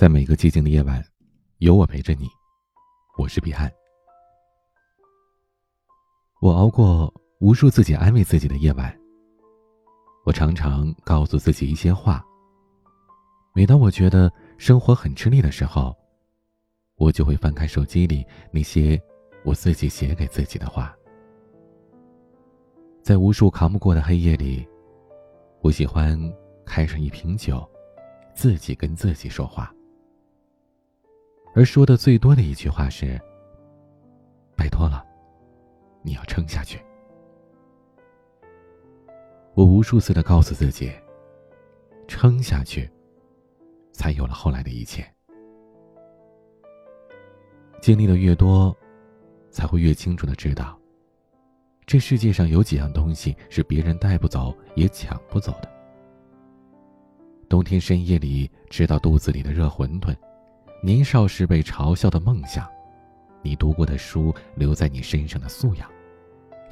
在每个寂静的夜晚，有我陪着你。我是彼岸。我熬过无数自己安慰自己的夜晚。我常常告诉自己一些话。每当我觉得生活很吃力的时候，我就会翻开手机里那些我自己写给自己的话。在无数扛不过的黑夜里，我喜欢开上一瓶酒，自己跟自己说话。而说的最多的一句话是：“拜托了，你要撑下去。”我无数次的告诉自己：“撑下去，才有了后来的一切。”经历的越多，才会越清楚的知道，这世界上有几样东西是别人带不走也抢不走的。冬天深夜里吃到肚子里的热馄饨。年少时被嘲笑的梦想，你读过的书留在你身上的素养，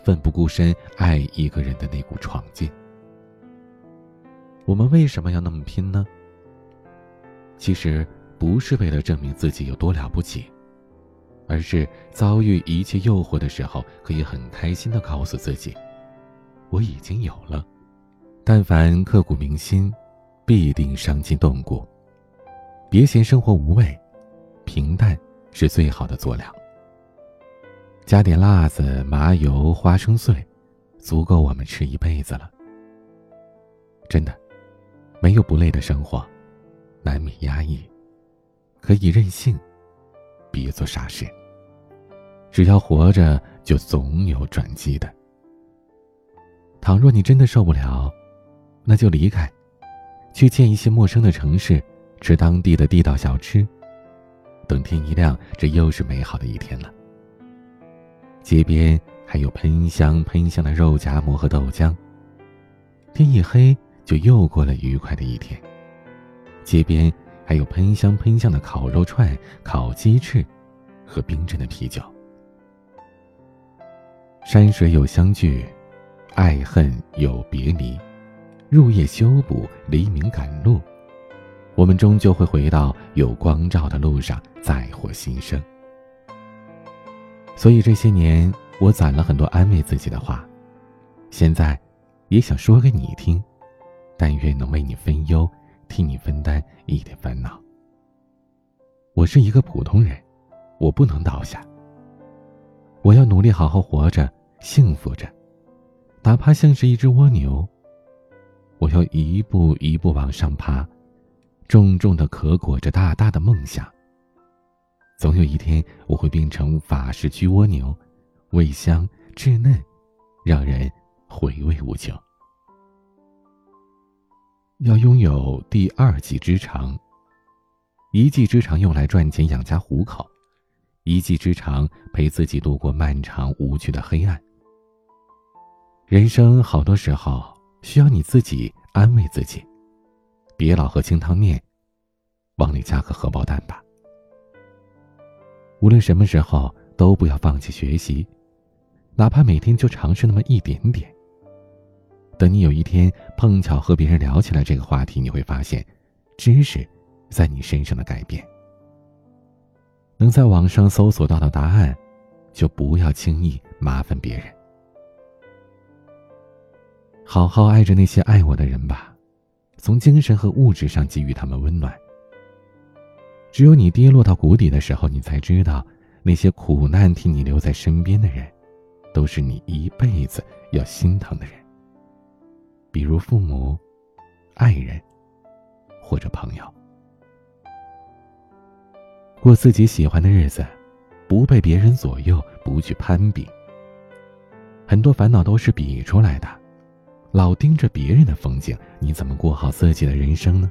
奋不顾身爱一个人的那股闯劲。我们为什么要那么拼呢？其实不是为了证明自己有多了不起，而是遭遇一切诱惑的时候，可以很开心的告诉自己，我已经有了。但凡刻骨铭心，必定伤筋动骨。别嫌生活无味，平淡是最好的佐料。加点辣子、麻油、花生碎，足够我们吃一辈子了。真的，没有不累的生活，难免压抑，可以任性，别做傻事。只要活着，就总有转机的。倘若你真的受不了，那就离开，去见一些陌生的城市。吃当地的地道小吃，等天一亮，这又是美好的一天了。街边还有喷香喷香的肉夹馍和豆浆。天一黑，就又过了愉快的一天。街边还有喷香喷香的烤肉串、烤鸡翅，和冰镇的啤酒。山水有相聚，爱恨有别离，入夜修补，黎明赶路。我们终究会回到有光照的路上，再获新生。所以这些年，我攒了很多安慰自己的话，现在也想说给你听，但愿能为你分忧，替你分担一点烦恼。我是一个普通人，我不能倒下。我要努力好好活着，幸福着，哪怕像是一只蜗牛。我要一步一步往上爬。重重的壳裹着大大的梦想。总有一天，我会变成法式焗蜗牛，味香稚嫩，让人回味无穷。要拥有第二技之长。一技之长用来赚钱养家糊口，一技之长陪自己度过漫长无趣的黑暗。人生好多时候需要你自己安慰自己。别老喝清汤面，往里加个荷包蛋吧。无论什么时候，都不要放弃学习，哪怕每天就尝试那么一点点。等你有一天碰巧和别人聊起来这个话题，你会发现，知识在你身上的改变。能在网上搜索到的答案，就不要轻易麻烦别人。好好爱着那些爱我的人吧。从精神和物质上给予他们温暖。只有你跌落到谷底的时候，你才知道，那些苦难替你留在身边的人，都是你一辈子要心疼的人。比如父母、爱人，或者朋友。过自己喜欢的日子，不被别人左右，不去攀比。很多烦恼都是比出来的。老盯着别人的风景，你怎么过好自己的人生呢？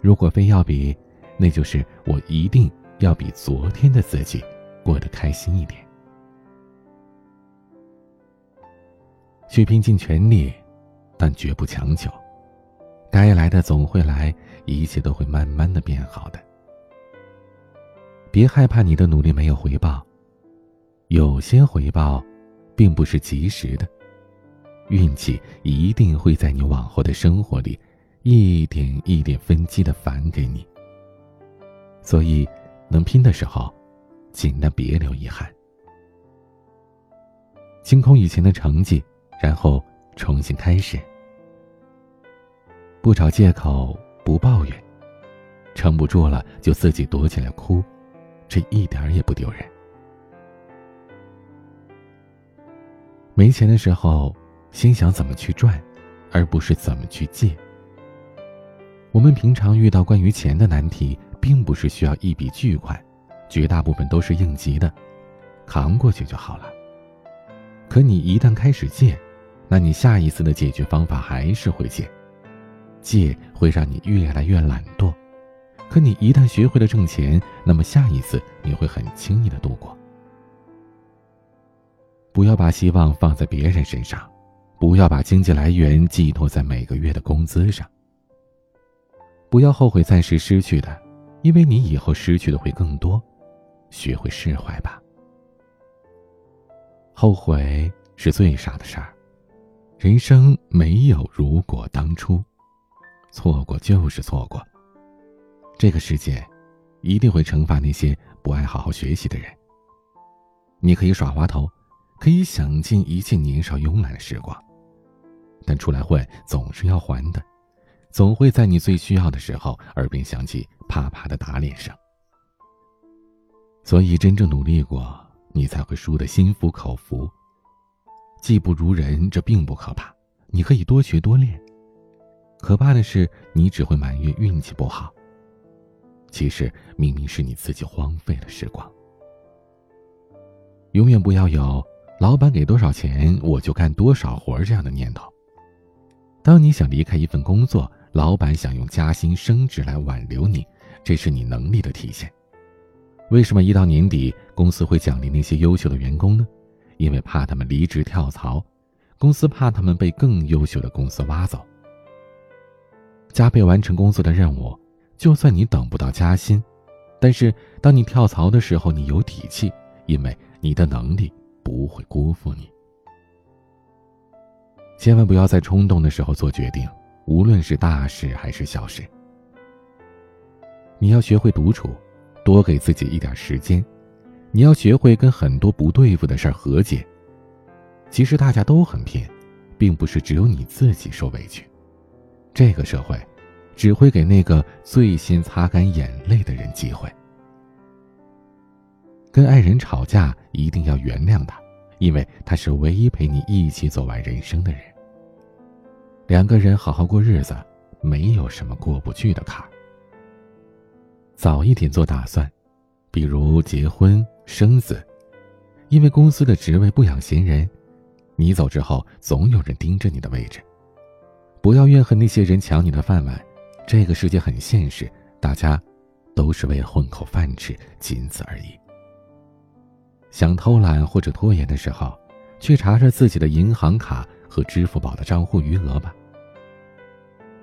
如果非要比，那就是我一定要比昨天的自己过得开心一点，去拼尽全力，但绝不强求。该来的总会来，一切都会慢慢的变好的。别害怕你的努力没有回报，有些回报，并不是及时的。运气一定会在你往后的生活里，一点一点分期的返给你。所以，能拼的时候，尽量别留遗憾。清空以前的成绩，然后重新开始。不找借口，不抱怨，撑不住了就自己躲起来哭，这一点儿也不丢人。没钱的时候，心想怎么去赚，而不是怎么去借。我们平常遇到关于钱的难题，并不是需要一笔巨款，绝大部分都是应急的，扛过去就好了。可你一旦开始借，那你下一次的解决方法还是会借，借会让你越来越懒惰。可你一旦学会了挣钱，那么下一次你会很轻易的度过。不要把希望放在别人身上，不要把经济来源寄托在每个月的工资上。不要后悔暂时失去的，因为你以后失去的会更多。学会释怀吧。后悔是最傻的事儿，人生没有如果当初，错过就是错过。这个世界一定会惩罚那些不爱好好学习的人。你可以耍滑头。可以享尽一切年少慵懒的时光，但出来混总是要还的，总会在你最需要的时候，耳边响起啪啪的打脸声。所以，真正努力过，你才会输得心服口服。技不如人，这并不可怕，你可以多学多练。可怕的是，你只会埋怨运气不好。其实，明明是你自己荒废了时光。永远不要有。老板给多少钱，我就干多少活这样的念头。当你想离开一份工作，老板想用加薪升职来挽留你，这是你能力的体现。为什么一到年底，公司会奖励那些优秀的员工呢？因为怕他们离职跳槽，公司怕他们被更优秀的公司挖走。加倍完成工作的任务，就算你等不到加薪，但是当你跳槽的时候，你有底气，因为你的能力。不会辜负你。千万不要在冲动的时候做决定，无论是大事还是小事。你要学会独处，多给自己一点时间。你要学会跟很多不对付的事儿和解。其实大家都很拼，并不是只有你自己受委屈。这个社会，只会给那个最先擦干眼泪的人机会。跟爱人吵架，一定要原谅他，因为他是唯一陪你一起走完人生的人。两个人好好过日子，没有什么过不去的坎。早一点做打算，比如结婚生子，因为公司的职位不养闲人，你走之后总有人盯着你的位置。不要怨恨那些人抢你的饭碗，这个世界很现实，大家都是为了混口饭吃，仅此而已。想偷懒或者拖延的时候，去查查自己的银行卡和支付宝的账户余额吧。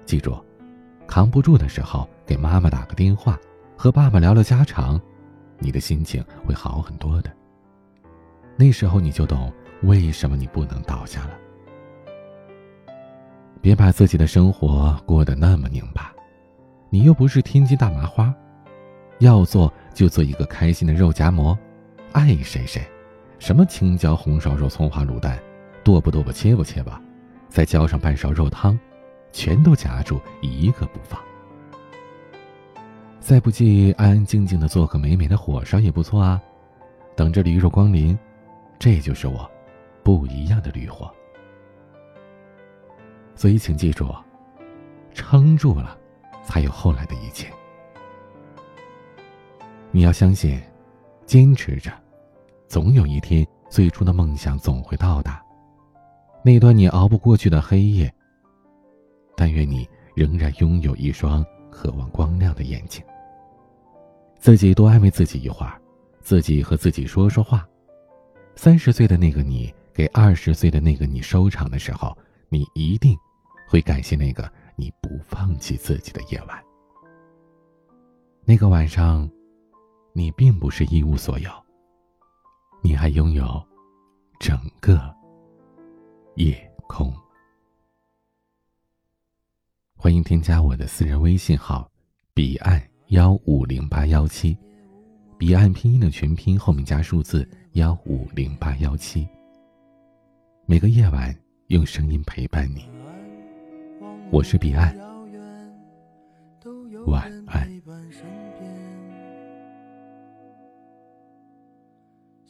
记住，扛不住的时候给妈妈打个电话，和爸爸聊聊家常，你的心情会好很多的。那时候你就懂为什么你不能倒下了。别把自己的生活过得那么拧巴，你又不是天津大麻花，要做就做一个开心的肉夹馍。爱谁谁，什么青椒红烧肉、葱花卤蛋，剁不剁吧，切不切吧，再浇上半勺肉汤，全都夹住，一个不放。再不济，安安静静的做个美美的火烧也不错啊，等着驴肉光临。这就是我不一样的驴火。所以，请记住，撑住了，才有后来的一切。你要相信。坚持着，总有一天，最初的梦想总会到达。那段你熬不过去的黑夜，但愿你仍然拥有一双渴望光亮的眼睛。自己多安慰自己一会儿，自己和自己说说话。三十岁的那个你，给二十岁的那个你收场的时候，你一定会感谢那个你不放弃自己的夜晚。那个晚上。你并不是一无所有，你还拥有整个夜空。欢迎添加我的私人微信号：彼岸幺五零八幺七，彼岸拼音的全拼后面加数字幺五零八幺七。每个夜晚用声音陪伴你，我是彼岸，晚安。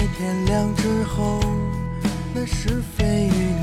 在天亮之后，那是非与。